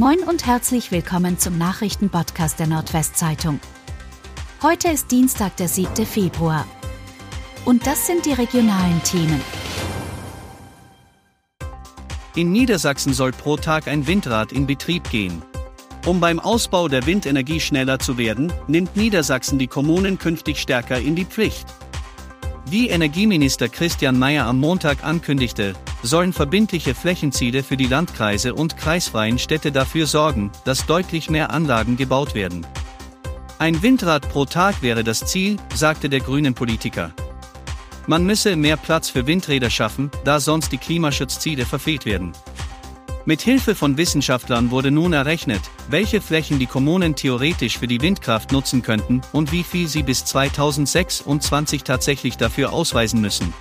Moin und herzlich willkommen zum Nachrichtenpodcast der Nordwestzeitung. Heute ist Dienstag, der 7. Februar. Und das sind die regionalen Themen. In Niedersachsen soll pro Tag ein Windrad in Betrieb gehen. Um beim Ausbau der Windenergie schneller zu werden, nimmt Niedersachsen die Kommunen künftig stärker in die Pflicht. Wie Energieminister Christian Mayer am Montag ankündigte, sollen verbindliche Flächenziele für die Landkreise und kreisfreien Städte dafür sorgen, dass deutlich mehr Anlagen gebaut werden. Ein Windrad pro Tag wäre das Ziel, sagte der grünen Politiker. Man müsse mehr Platz für Windräder schaffen, da sonst die Klimaschutzziele verfehlt werden. Mit Hilfe von Wissenschaftlern wurde nun errechnet, welche Flächen die Kommunen theoretisch für die Windkraft nutzen könnten und wie viel sie bis 2026 tatsächlich dafür ausweisen müssen.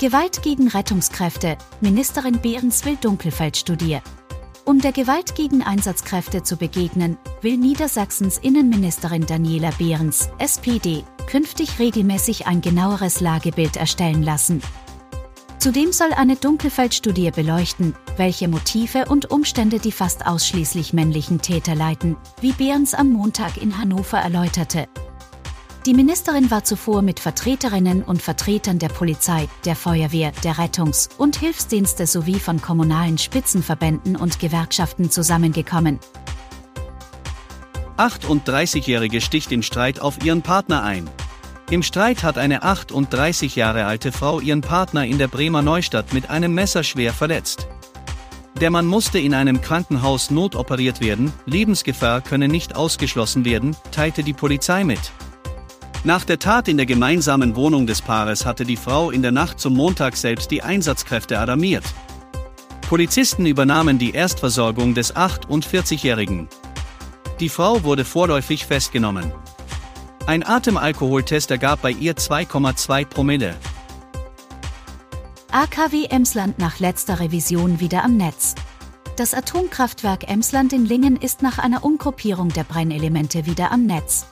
Gewalt gegen Rettungskräfte, Ministerin Behrens will Dunkelfeldstudie. Um der Gewalt gegen Einsatzkräfte zu begegnen, will Niedersachsens Innenministerin Daniela Behrens, SPD, künftig regelmäßig ein genaueres Lagebild erstellen lassen. Zudem soll eine Dunkelfeldstudie beleuchten, welche Motive und Umstände die fast ausschließlich männlichen Täter leiten, wie Behrens am Montag in Hannover erläuterte. Die Ministerin war zuvor mit Vertreterinnen und Vertretern der Polizei, der Feuerwehr, der Rettungs- und Hilfsdienste sowie von kommunalen Spitzenverbänden und Gewerkschaften zusammengekommen. 38-Jährige sticht im Streit auf ihren Partner ein. Im Streit hat eine 38 Jahre alte Frau ihren Partner in der Bremer Neustadt mit einem Messer schwer verletzt. Der Mann musste in einem Krankenhaus notoperiert werden, Lebensgefahr könne nicht ausgeschlossen werden, teilte die Polizei mit. Nach der Tat in der gemeinsamen Wohnung des Paares hatte die Frau in der Nacht zum Montag selbst die Einsatzkräfte alarmiert. Polizisten übernahmen die Erstversorgung des 48-Jährigen. Die Frau wurde vorläufig festgenommen. Ein Atemalkoholtest ergab bei ihr 2,2 Promille. AKW Emsland nach letzter Revision wieder am Netz. Das Atomkraftwerk Emsland in Lingen ist nach einer Umgruppierung der Brennelemente wieder am Netz.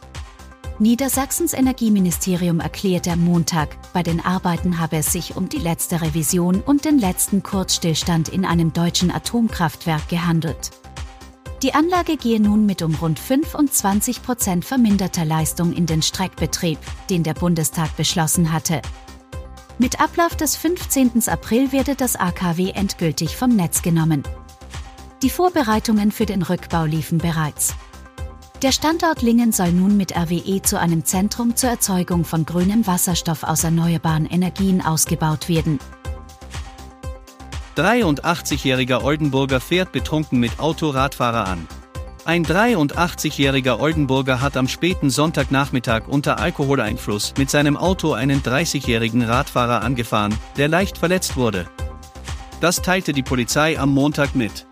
Niedersachsens Energieministerium erklärte am Montag, bei den Arbeiten habe es sich um die letzte Revision und den letzten Kurzstillstand in einem deutschen Atomkraftwerk gehandelt. Die Anlage gehe nun mit um rund 25 Prozent verminderter Leistung in den Streckbetrieb, den der Bundestag beschlossen hatte. Mit Ablauf des 15. April werde das AKW endgültig vom Netz genommen. Die Vorbereitungen für den Rückbau liefen bereits. Der Standort Lingen soll nun mit RWE zu einem Zentrum zur Erzeugung von grünem Wasserstoff aus erneuerbaren Energien ausgebaut werden. 83-jähriger Oldenburger fährt betrunken mit Autoradfahrer an. Ein 83-jähriger Oldenburger hat am späten Sonntagnachmittag unter Alkoholeinfluss mit seinem Auto einen 30-jährigen Radfahrer angefahren, der leicht verletzt wurde. Das teilte die Polizei am Montag mit.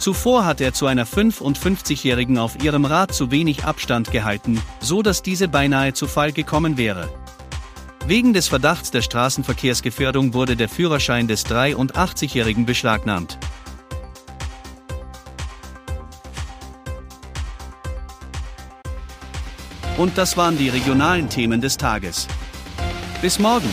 Zuvor hat er zu einer 55-jährigen auf ihrem Rad zu wenig Abstand gehalten, so dass diese beinahe zu Fall gekommen wäre. Wegen des Verdachts der Straßenverkehrsgefährdung wurde der Führerschein des 83-Jährigen beschlagnahmt. Und das waren die regionalen Themen des Tages. Bis morgen!